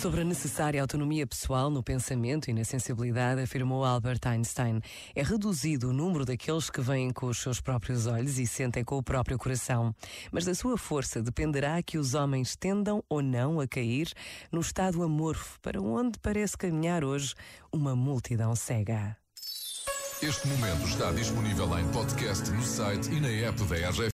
Sobre a necessária autonomia pessoal no pensamento e na sensibilidade, afirmou Albert Einstein, é reduzido o número daqueles que veem com os seus próprios olhos e sentem com o próprio coração. Mas da sua força dependerá que os homens tendam ou não a cair no estado amorfo para onde parece caminhar hoje uma multidão cega. Este momento está disponível em podcast no site e na app da RGF.